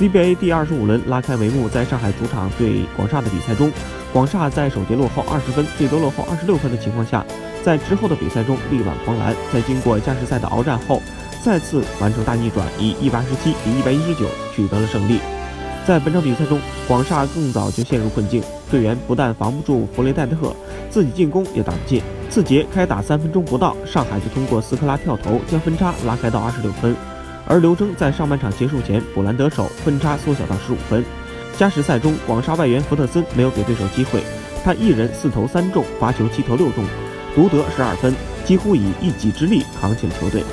CBA 第二十五轮拉开帷幕，在上海主场对广厦的比赛中，广厦在首节落后二十分，最多落后二十六分的情况下，在之后的比赛中力挽狂澜，在经过加时赛的鏖战后，再次完成大逆转，以一百二十七比一百一十九取得了胜利。在本场比赛中，广厦更早就陷入困境，队员不但防不住弗雷戴特，自己进攻也打不进。次节开打三分钟不到，上海就通过斯科拉跳投将分差拉开到二十六分。而刘铮在上半场结束前补篮得手，分差缩小到十五分。加时赛中，广厦外援福特森没有给对手机会，他一人四投三中，罚球七投六中，独得十二分，几乎以一己之力扛起了球队。